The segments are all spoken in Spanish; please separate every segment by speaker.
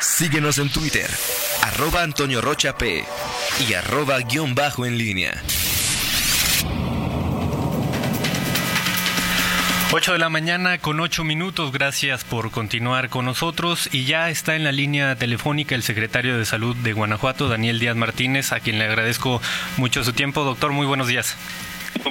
Speaker 1: Síguenos en Twitter, arroba Antonio Rocha y arroba guion bajo en línea.
Speaker 2: 8 de la mañana con 8 minutos, gracias por continuar con nosotros y ya está en la línea telefónica el secretario de Salud de Guanajuato, Daniel Díaz Martínez, a quien le agradezco mucho su tiempo. Doctor, muy buenos días.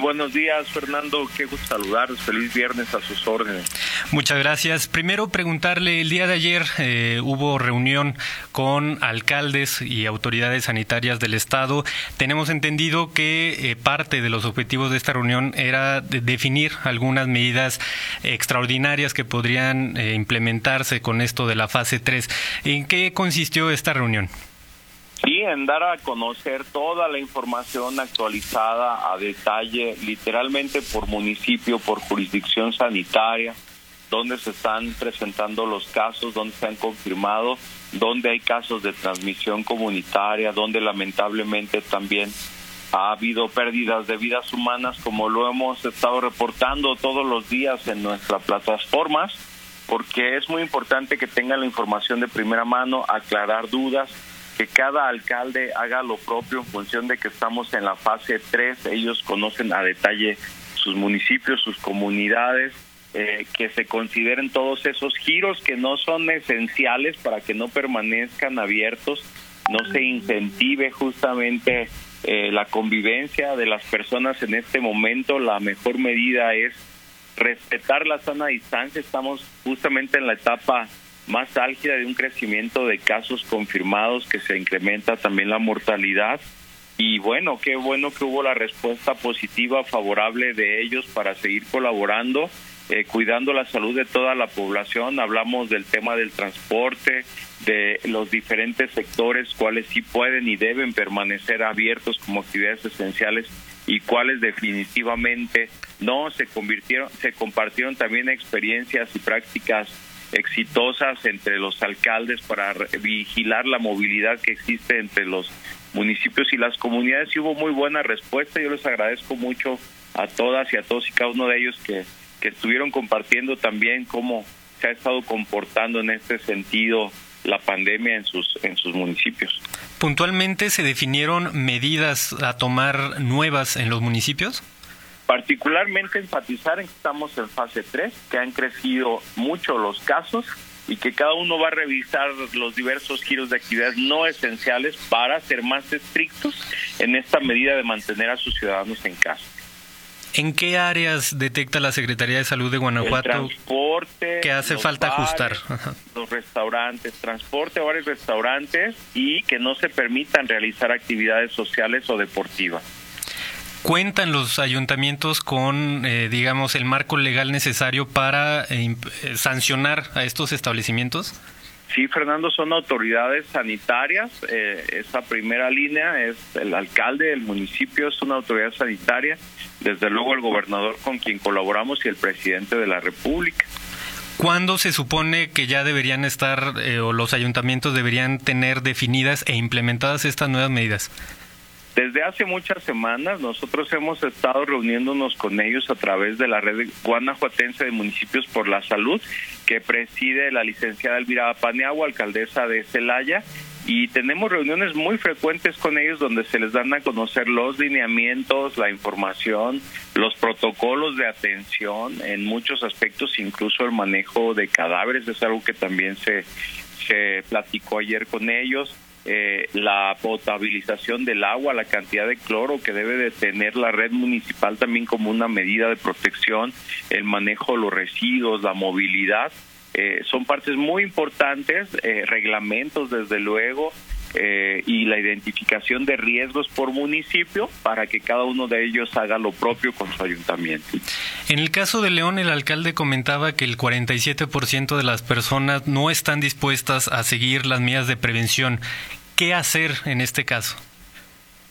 Speaker 3: Buenos días, Fernando. Qué gusto saludarlos. Feliz viernes a sus órdenes.
Speaker 2: Muchas gracias. Primero preguntarle, el día de ayer eh, hubo reunión con alcaldes y autoridades sanitarias del Estado. Tenemos entendido que eh, parte de los objetivos de esta reunión era definir algunas medidas extraordinarias que podrían eh, implementarse con esto de la fase 3. ¿En qué consistió esta reunión?
Speaker 3: Sí, en dar a conocer toda la información actualizada a detalle, literalmente por municipio, por jurisdicción sanitaria, dónde se están presentando los casos, dónde se han confirmado, dónde hay casos de transmisión comunitaria, dónde lamentablemente también ha habido pérdidas de vidas humanas, como lo hemos estado reportando todos los días en nuestras plataformas, porque es muy importante que tengan la información de primera mano, aclarar dudas que cada alcalde haga lo propio en función de que estamos en la fase 3, ellos conocen a detalle sus municipios, sus comunidades, eh, que se consideren todos esos giros que no son esenciales para que no permanezcan abiertos, no se incentive justamente eh, la convivencia de las personas en este momento, la mejor medida es respetar la sana distancia, estamos justamente en la etapa más álgida de un crecimiento de casos confirmados que se incrementa también la mortalidad. Y bueno, qué bueno que hubo la respuesta positiva, favorable de ellos para seguir colaborando, eh, cuidando la salud de toda la población. Hablamos del tema del transporte, de los diferentes sectores, cuáles sí pueden y deben permanecer abiertos como actividades esenciales y cuáles definitivamente no se convirtieron, se compartieron también experiencias y prácticas exitosas entre los alcaldes para vigilar la movilidad que existe entre los municipios y las comunidades y hubo muy buena respuesta. Yo les agradezco mucho a todas y a todos y cada uno de ellos que, que estuvieron compartiendo también cómo se ha estado comportando en este sentido la pandemia en sus en sus municipios.
Speaker 2: Puntualmente se definieron medidas a tomar nuevas en los municipios.
Speaker 3: Particularmente enfatizar en que estamos en fase 3, que han crecido mucho los casos y que cada uno va a revisar los diversos giros de actividades no esenciales para ser más estrictos en esta medida de mantener a sus ciudadanos en casa.
Speaker 2: ¿En qué áreas detecta la Secretaría de Salud de Guanajuato
Speaker 3: transporte,
Speaker 2: que hace falta ajustar?
Speaker 3: Los restaurantes, transporte, bares, restaurantes y que no se permitan realizar actividades sociales o deportivas.
Speaker 2: ¿Cuentan los ayuntamientos con, eh, digamos, el marco legal necesario para eh, eh, sancionar a estos establecimientos?
Speaker 3: Sí, Fernando, son autoridades sanitarias. esa primera línea es el alcalde del municipio, es una autoridad sanitaria. Desde luego el gobernador con quien colaboramos y el presidente de la República.
Speaker 2: ¿Cuándo se supone que ya deberían estar o los ayuntamientos deberían tener definidas e implementadas estas nuevas medidas?
Speaker 3: Desde hace muchas semanas nosotros hemos estado reuniéndonos con ellos a través de la red guanajuatense de municipios por la salud que preside la licenciada Elvira Paniagua, alcaldesa de Celaya, y tenemos reuniones muy frecuentes con ellos donde se les dan a conocer los lineamientos, la información, los protocolos de atención en muchos aspectos, incluso el manejo de cadáveres es algo que también se se platicó ayer con ellos eh, la potabilización del agua, la cantidad de cloro que debe de tener la red municipal también como una medida de protección, el manejo de los residuos, la movilidad, eh, son partes muy importantes, eh, reglamentos desde luego, eh, y la identificación de riesgos por municipio para que cada uno de ellos haga lo propio con su ayuntamiento.
Speaker 2: En el caso de León, el alcalde comentaba que el 47% de las personas no están dispuestas a seguir las medidas de prevención. ¿Qué hacer en este caso?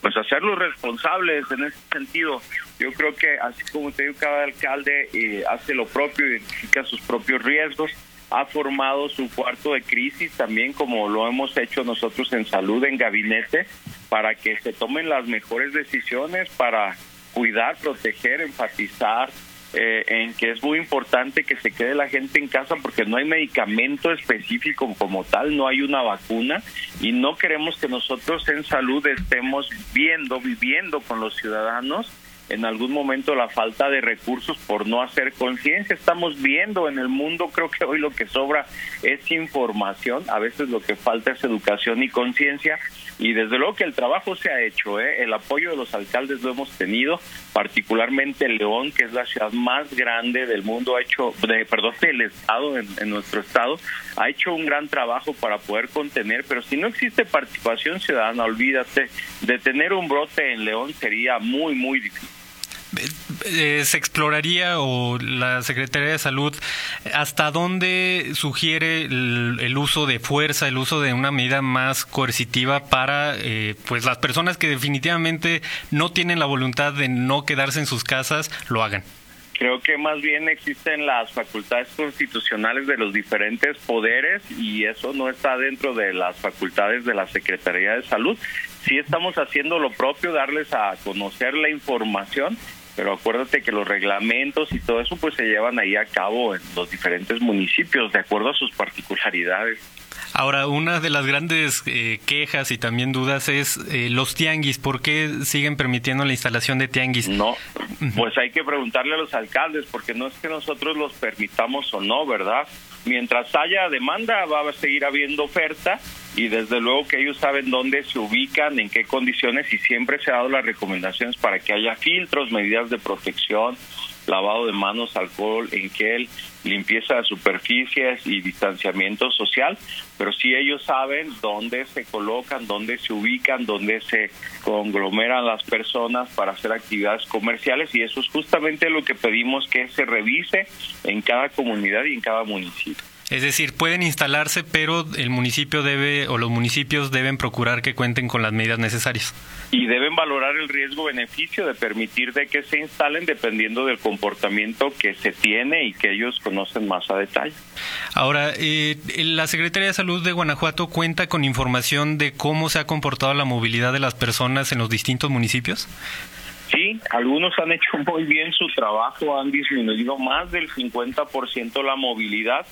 Speaker 3: Pues hacerlos responsables en ese sentido. Yo creo que así como te digo, cada alcalde eh, hace lo propio, identifica sus propios riesgos ha formado su cuarto de crisis también como lo hemos hecho nosotros en salud en gabinete para que se tomen las mejores decisiones para cuidar, proteger, enfatizar eh, en que es muy importante que se quede la gente en casa porque no hay medicamento específico como tal, no hay una vacuna y no queremos que nosotros en salud estemos viendo, viviendo con los ciudadanos en algún momento la falta de recursos por no hacer conciencia. Estamos viendo en el mundo, creo que hoy lo que sobra es información, a veces lo que falta es educación y conciencia y desde luego que el trabajo se ha hecho, ¿eh? el apoyo de los alcaldes lo hemos tenido, particularmente León, que es la ciudad más grande del mundo, ha hecho, de, perdón, del estado, en, en nuestro estado, ha hecho un gran trabajo para poder contener, pero si no existe participación ciudadana, olvídate, de tener un brote en León sería muy, muy difícil.
Speaker 2: Eh, se exploraría o la Secretaría de Salud hasta dónde sugiere el, uso de fuerza, el uso de una medida más coercitiva para eh, pues las personas que definitivamente no tienen la voluntad de no quedarse en sus casas lo hagan.
Speaker 3: Creo que más bien existen las facultades constitucionales de los diferentes poderes y eso no está dentro de las facultades de la Secretaría de Salud. Sí estamos haciendo lo propio, darles a conocer la información pero acuérdate que los reglamentos y todo eso pues se llevan ahí a cabo en los diferentes municipios de acuerdo a sus particularidades.
Speaker 2: Ahora, una de las grandes eh, quejas y también dudas es eh, los tianguis. ¿Por qué siguen permitiendo la instalación de tianguis?
Speaker 3: No, pues hay que preguntarle a los alcaldes, porque no es que nosotros los permitamos o no, ¿verdad? Mientras haya demanda, va a seguir habiendo oferta y desde luego que ellos saben dónde se ubican, en qué condiciones y siempre se ha dado las recomendaciones para que haya filtros, medidas de protección, lavado de manos, alcohol en gel, limpieza de superficies y distanciamiento social, pero sí ellos saben dónde se colocan, dónde se ubican, dónde se conglomeran las personas para hacer actividades comerciales y eso es justamente lo que pedimos que se revise en cada comunidad y en cada municipio.
Speaker 2: Es decir, pueden instalarse, pero el municipio debe o los municipios deben procurar que cuenten con las medidas necesarias.
Speaker 3: Y deben valorar el riesgo-beneficio de permitir de que se instalen dependiendo del comportamiento que se tiene y que ellos conocen más a detalle.
Speaker 2: Ahora, eh, la Secretaría de Salud de Guanajuato cuenta con información de cómo se ha comportado la movilidad de las personas en los distintos municipios.
Speaker 3: Sí, algunos han hecho muy bien su trabajo, han disminuido más del 50% la movilidad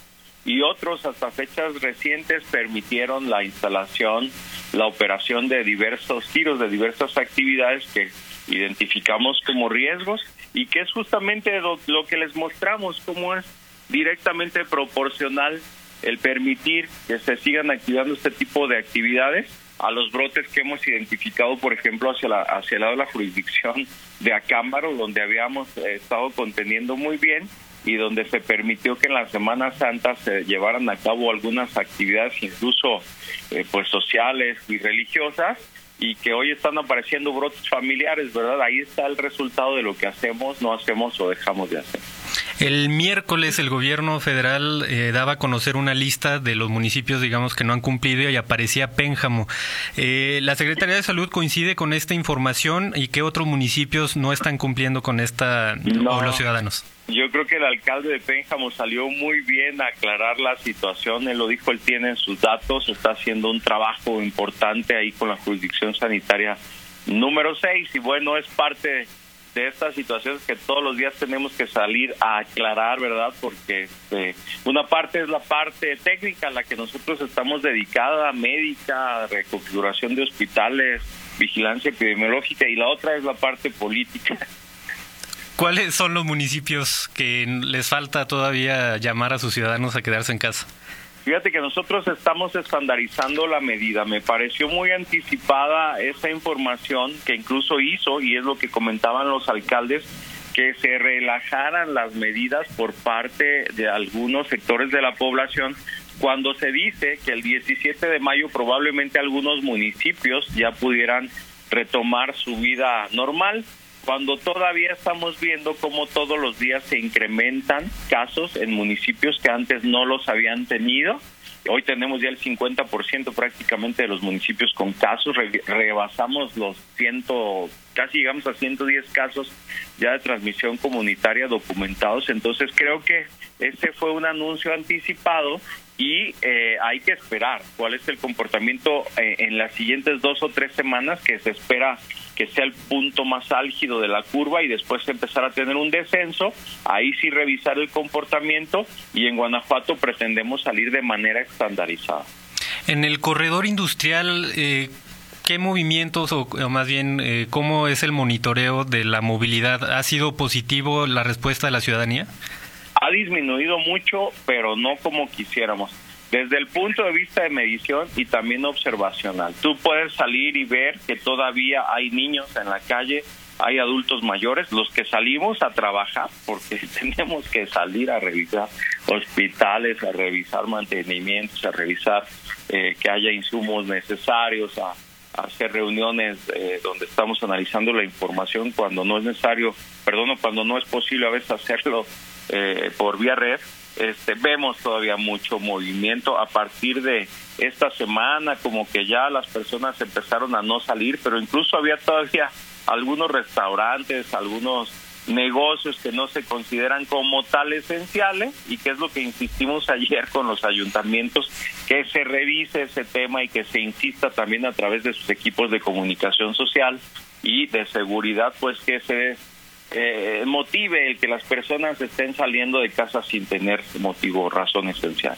Speaker 3: y otros hasta fechas recientes permitieron la instalación, la operación de diversos tiros, de diversas actividades que identificamos como riesgos y que es justamente lo, que les mostramos, cómo es directamente proporcional el permitir que se sigan activando este tipo de actividades a los brotes que hemos identificado, por ejemplo, hacia, la, hacia el lado de la jurisdicción de Acámbaro, donde habíamos estado conteniendo muy bien y donde se permitió que en la Semana Santa se llevaran a cabo algunas actividades incluso eh, pues sociales y religiosas y que hoy están apareciendo brotes familiares, ¿verdad? Ahí está el resultado de lo que hacemos, no hacemos o dejamos de hacer.
Speaker 2: El miércoles el gobierno federal eh, daba a conocer una lista de los municipios, digamos, que no han cumplido y aparecía Pénjamo. Eh, ¿La Secretaría de Salud coincide con esta información y qué otros municipios no están cumpliendo con esta o los ciudadanos?
Speaker 3: Yo creo que el alcalde de Pénjamo salió muy bien a aclarar la situación. Él lo dijo, él tiene sus datos, está haciendo un trabajo importante ahí con la jurisdicción sanitaria número 6 y bueno, es parte de estas situaciones que todos los días tenemos que salir a aclarar, ¿verdad? Porque este, una parte es la parte técnica, la que nosotros estamos dedicada, médica, reconfiguración de hospitales, vigilancia epidemiológica, y la otra es la parte política.
Speaker 2: ¿Cuáles son los municipios que les falta todavía llamar a sus ciudadanos a quedarse en casa?
Speaker 3: Fíjate que nosotros estamos estandarizando la medida. Me pareció muy anticipada esa información que incluso hizo, y es lo que comentaban los alcaldes, que se relajaran las medidas por parte de algunos sectores de la población cuando se dice que el 17 de mayo probablemente algunos municipios ya pudieran retomar su vida normal cuando todavía estamos viendo cómo todos los días se incrementan casos en municipios que antes no los habían tenido. Hoy tenemos ya el 50% prácticamente de los municipios con casos, rebasamos los ciento, casi llegamos a 110 casos ya de transmisión comunitaria documentados. Entonces creo que este fue un anuncio anticipado y eh, hay que esperar cuál es el comportamiento eh, en las siguientes dos o tres semanas que se espera que sea el punto más álgido de la curva y después empezar a tener un descenso, ahí sí revisar el comportamiento y en Guanajuato pretendemos salir de manera estandarizada.
Speaker 2: En el corredor industrial, eh, ¿qué movimientos o, más bien eh, cómo es el monitoreo de la movilidad? ¿Ha sido positivo la respuesta de la ciudadanía?
Speaker 3: Ha disminuido mucho, pero no como quisiéramos desde el punto de vista de medición y también observacional. Tú puedes salir y ver que todavía hay niños en la calle, hay adultos mayores, los que salimos a trabajar, porque tenemos que salir a revisar hospitales, a revisar mantenimientos, a revisar eh, que haya insumos necesarios, a, hacer reuniones eh, donde estamos analizando la información cuando no es necesario, perdón, cuando no es posible a veces hacerlo eh, por vía red este, vemos todavía mucho movimiento a partir de esta semana, como que ya las personas empezaron a no salir, pero incluso había todavía algunos restaurantes, algunos negocios que no se consideran como tal esenciales y que es lo que insistimos ayer con los ayuntamientos, que se revise ese tema y que se insista también a través de sus equipos de comunicación social y de seguridad, pues que se eh, motive el que las personas estén saliendo de casa sin tener motivo o razón esencial.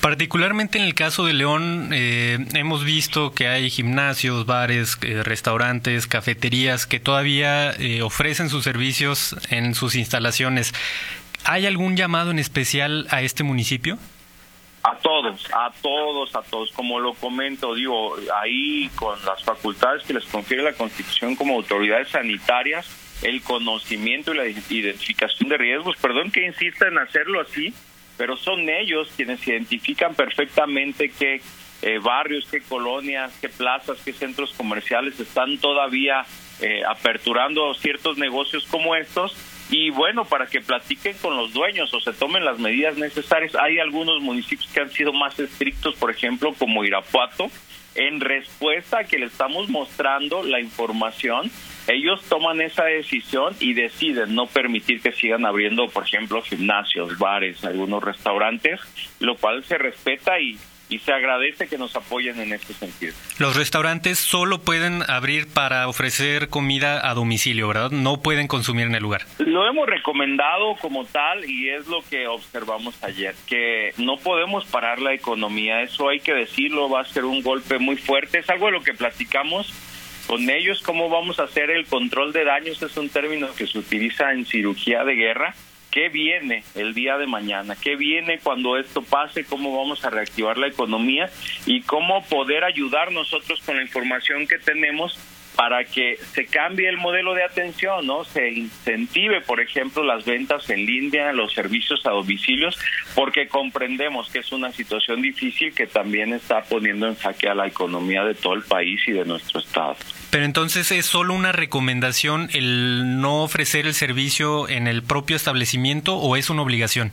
Speaker 2: Particularmente en el caso de León, eh, hemos visto que hay gimnasios, bares, eh, restaurantes, cafeterías que todavía eh, ofrecen sus servicios en sus instalaciones. ¿Hay algún llamado en especial a este municipio?
Speaker 3: A todos, a todos, a todos. Como lo comento, digo, ahí con las facultades que les confiere la Constitución como autoridades sanitarias, el conocimiento y la identificación de riesgos. Perdón que insista en hacerlo así, pero son ellos quienes identifican perfectamente qué eh, barrios, qué colonias, qué plazas, qué centros comerciales están todavía eh, aperturando ciertos negocios como estos. Y bueno, para que platiquen con los dueños o se tomen las medidas necesarias. Hay algunos municipios que han sido más estrictos, por ejemplo, como Irapuato, en respuesta a que le estamos mostrando la información ellos toman esa decisión y deciden no permitir que sigan abriendo, por ejemplo, gimnasios, bares, algunos restaurantes, lo cual se respeta y, y se agradece que nos apoyen en este sentido.
Speaker 2: Los restaurantes solo pueden abrir para ofrecer comida a domicilio, ¿verdad? No pueden consumir en el lugar.
Speaker 3: Lo hemos recomendado como tal y es lo que observamos ayer, que no podemos parar la economía, eso hay que decirlo, va a ser un golpe muy fuerte, es algo de lo que platicamos con ellos, ¿cómo vamos a hacer el control de daños? Es un término que se utiliza en cirugía de guerra. ¿Qué viene el día de mañana? ¿Qué viene cuando esto pase? ¿Cómo vamos a reactivar la economía? Y cómo poder ayudar nosotros con la información que tenemos para que se cambie el modelo de atención, ¿no? Se incentive, por ejemplo, las ventas en línea, los servicios a domicilios, porque comprendemos que es una situación difícil que también está poniendo en jaque a la economía de todo el país y de nuestro estado.
Speaker 2: Pero entonces es solo una recomendación el no ofrecer el servicio en el propio establecimiento o es una obligación?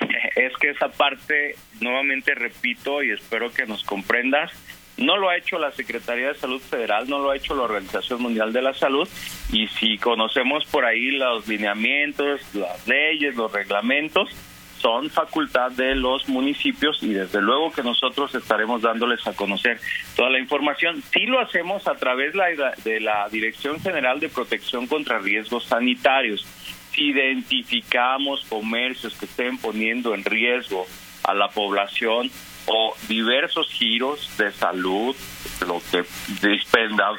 Speaker 3: Es que esa parte, nuevamente repito y espero que nos comprendas, no lo ha hecho la Secretaría de Salud Federal, no lo ha hecho la Organización Mundial de la Salud y si conocemos por ahí los lineamientos, las leyes, los reglamentos, son facultad de los municipios y desde luego que nosotros estaremos dándoles a conocer toda la información. Sí lo hacemos a través de la Dirección General de Protección contra Riesgos Sanitarios. Si identificamos comercios que estén poniendo en riesgo a la población, o diversos giros de salud, lo que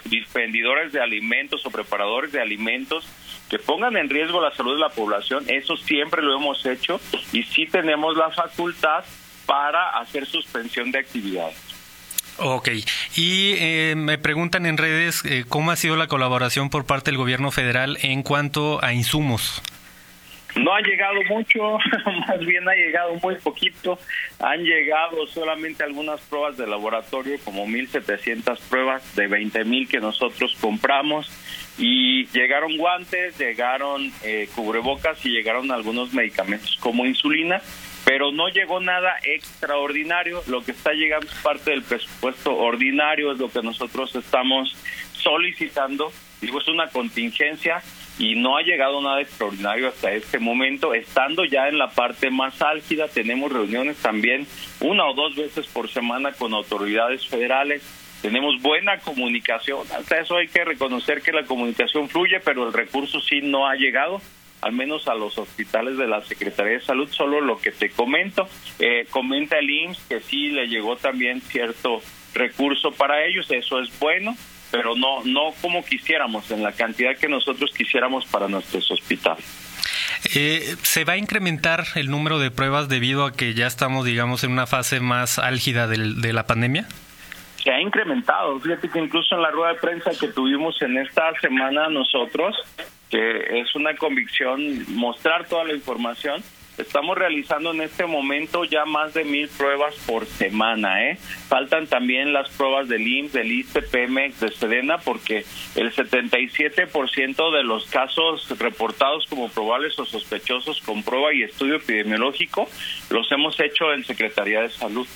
Speaker 3: dispendidores de alimentos o preparadores de alimentos que pongan en riesgo la salud de la población, eso siempre lo hemos hecho y sí tenemos la facultad para hacer suspensión de actividades.
Speaker 2: Ok, y eh, me preguntan en redes eh, cómo ha sido la colaboración por parte del gobierno federal en cuanto a insumos.
Speaker 3: No ha llegado mucho, más bien ha llegado muy poquito. Han llegado solamente algunas pruebas de laboratorio, como 1.700 pruebas de 20.000 que nosotros compramos. Y llegaron guantes, llegaron eh, cubrebocas y llegaron algunos medicamentos como insulina, pero no llegó nada extraordinario. Lo que está llegando es parte del presupuesto ordinario, es lo que nosotros estamos solicitando. Digo, es una contingencia y no ha llegado nada extraordinario hasta este momento. Estando ya en la parte más álgida, tenemos reuniones también una o dos veces por semana con autoridades federales tenemos buena comunicación, hasta eso hay que reconocer que la comunicación fluye, pero el recurso sí no ha llegado al menos a los hospitales de la Secretaría de Salud, solo lo que te comento. Eh, comenta el IMSS que sí le llegó también cierto recurso para ellos, eso es bueno, pero no, no como quisiéramos, en la cantidad que nosotros quisiéramos para nuestros hospitales.
Speaker 2: Eh, ¿Se va a incrementar el número de pruebas debido a que ya estamos, digamos, en una fase más álgida de la pandemia?
Speaker 3: Se ha incrementado. Fíjate que incluso en la rueda de prensa que tuvimos en esta semana nosotros, que es una convicción mostrar toda la información, Estamos realizando en este momento ya más de mil pruebas por semana. ¿eh? Faltan también las pruebas del IMSS, del ISTE, PEMEX, de SEDENA, porque el 77% de los casos reportados como probables o sospechosos con prueba y estudio epidemiológico los hemos hecho en Secretaría de Salud.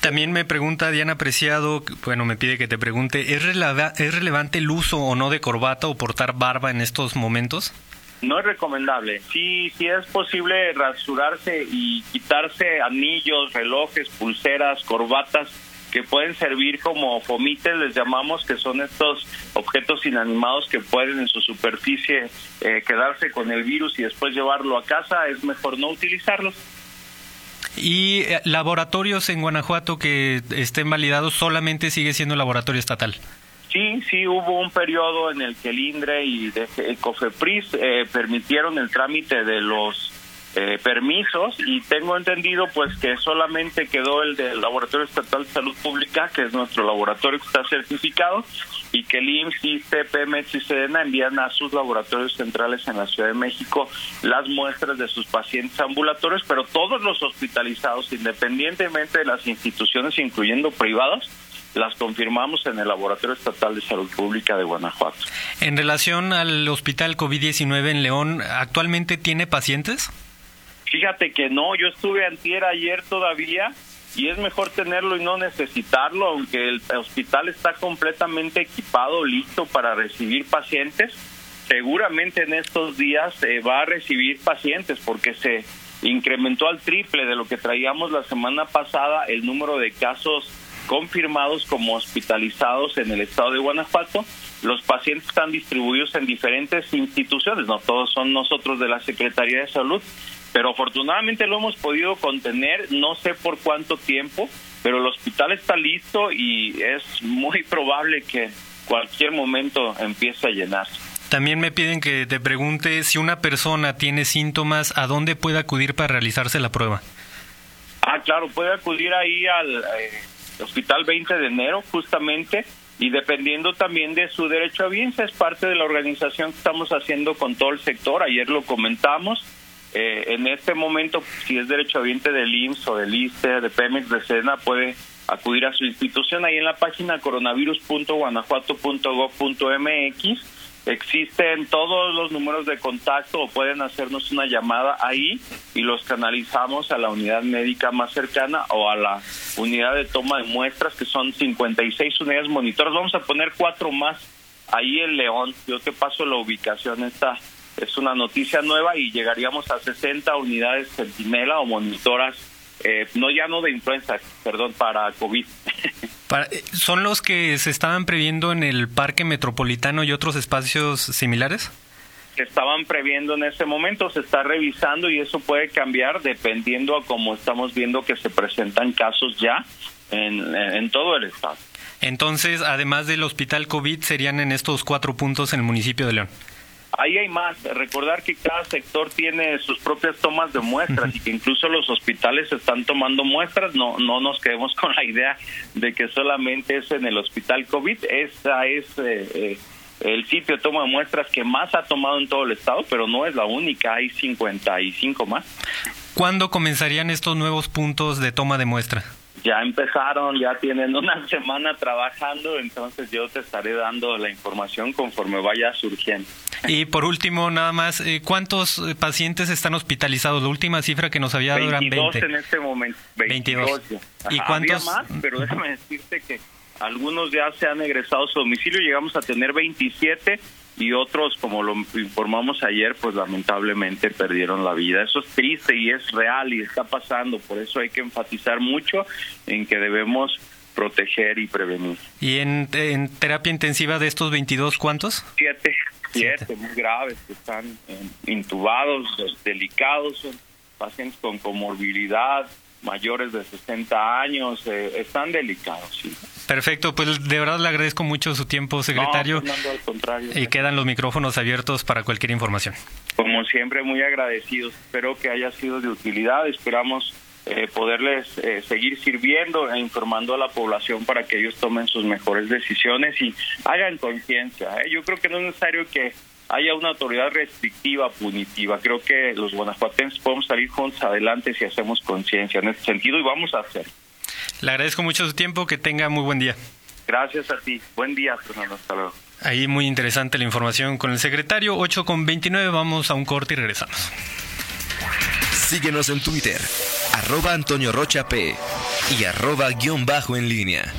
Speaker 2: También me pregunta Diana Preciado, bueno, me pide que te pregunte, ¿es, ¿es relevante el uso o no de corbata o portar barba en estos momentos?
Speaker 3: No es recomendable. Sí, sí es posible rasurarse y quitarse anillos, relojes, pulseras, corbatas que pueden servir como fomites, les llamamos, que son estos objetos inanimados que pueden en su superficie eh, quedarse con el virus y después llevarlo a casa, es mejor no utilizarlos.
Speaker 2: ¿Y eh, laboratorios en Guanajuato que estén validados solamente sigue siendo laboratorio estatal?
Speaker 3: Sí, sí hubo un periodo en el que el INDRE y el COFEPRIS eh, permitieron el trámite de los eh, permisos y tengo entendido pues que solamente quedó el del Laboratorio Estatal de Salud Pública, que es nuestro laboratorio que está certificado, y que el IMSS, ISTE, PEMEX y SEDENA envían a sus laboratorios centrales en la Ciudad de México las muestras de sus pacientes ambulatorios, pero todos los hospitalizados, independientemente de las instituciones, incluyendo privadas, las confirmamos en el Laboratorio Estatal de Salud Pública de Guanajuato.
Speaker 2: En relación al hospital COVID-19 en León, ¿actualmente tiene pacientes?
Speaker 3: Fíjate que no, yo estuve antier ayer todavía y es mejor tenerlo y no necesitarlo, aunque el hospital está completamente equipado, listo para recibir pacientes. Seguramente en estos días se va a recibir pacientes porque se incrementó al triple de lo que traíamos la semana pasada el número de casos confirmados como hospitalizados en el estado de Guanajuato. Los pacientes están distribuidos en diferentes instituciones, no todos son nosotros de la Secretaría de Salud, pero afortunadamente lo hemos podido contener, no sé por cuánto tiempo, pero el hospital está listo y es muy probable que cualquier momento empiece a llenarse.
Speaker 2: También me piden que te pregunte si una persona tiene síntomas, ¿a dónde puede acudir para realizarse la prueba?
Speaker 3: Ah, claro, puede acudir ahí al eh, Hospital 20 de enero, justamente, y dependiendo también de su derecho a audiencia, es parte de la organización que estamos haciendo con todo el sector. Ayer lo comentamos. Eh, en este momento, si es derecho derechohabiente del IMSS o del ISTE, de Pemex, de SENA, puede acudir a su institución ahí en la página coronavirus.guanajuato.gov.mx Existen todos los números de contacto o pueden hacernos una llamada ahí y los canalizamos a la unidad médica más cercana o a la unidad de toma de muestras que son 56 unidades monitores. Vamos a poner cuatro más ahí en León. Yo te paso la ubicación. Esta es una noticia nueva y llegaríamos a 60 unidades centinela o monitoras eh, no ya no de influenza, perdón, para COVID.
Speaker 2: Eh, ¿Son los que se estaban previendo en el Parque Metropolitano y otros espacios similares?
Speaker 3: Se estaban previendo en ese momento, se está revisando y eso puede cambiar dependiendo a cómo estamos viendo que se presentan casos ya en, en todo el estado.
Speaker 2: Entonces, además del hospital COVID, serían en estos cuatro puntos en el municipio de León.
Speaker 3: Ahí hay más. Recordar que cada sector tiene sus propias tomas de muestras y que incluso los hospitales están tomando muestras. No, no nos quedemos con la idea de que solamente es en el hospital COVID. Esa es eh, eh, el sitio de toma de muestras que más ha tomado en todo el estado, pero no es la única. Hay 55 más.
Speaker 2: ¿Cuándo comenzarían estos nuevos puntos de toma de muestra?
Speaker 3: Ya empezaron, ya tienen una semana trabajando, entonces yo te estaré dando la información conforme vaya surgiendo.
Speaker 2: Y por último, nada más, eh, ¿cuántos eh, pacientes están hospitalizados? La última cifra que nos había dado eran 20.
Speaker 3: en este momento.
Speaker 2: 22. ¿Y cuántos?
Speaker 3: más, pero déjame decirte que algunos ya se han egresado a su domicilio, llegamos a tener 27 y otros, como lo informamos ayer, pues lamentablemente perdieron la vida. Eso es triste y es real y está pasando, por eso hay que enfatizar mucho en que debemos proteger y prevenir.
Speaker 2: ¿Y en, en terapia intensiva de estos 22 cuántos?
Speaker 3: Siete, siete, muy graves, que están intubados, delicados, son pacientes con comorbilidad, mayores de 60 años, eh, están delicados, sí.
Speaker 2: Perfecto, pues de verdad le agradezco mucho su tiempo, secretario.
Speaker 3: No, al contrario.
Speaker 2: Y quedan los micrófonos abiertos para cualquier información.
Speaker 3: Como siempre, muy agradecidos. Espero que haya sido de utilidad. Esperamos eh, poderles eh, seguir sirviendo e informando a la población para que ellos tomen sus mejores decisiones y hagan conciencia. Yo creo que no es necesario que haya una autoridad restrictiva, punitiva. Creo que los guanajuatenses podemos salir juntos adelante si hacemos conciencia en este sentido y vamos a hacerlo.
Speaker 2: Le agradezco mucho su tiempo, que tenga muy buen día.
Speaker 3: Gracias a ti. Buen día, Fernando. Hasta luego.
Speaker 2: Ahí muy interesante la información con el secretario. 8 con 29, vamos a un corte y regresamos.
Speaker 1: Síguenos en Twitter, arroba Antonio Rocha P y arroba guion bajo en línea.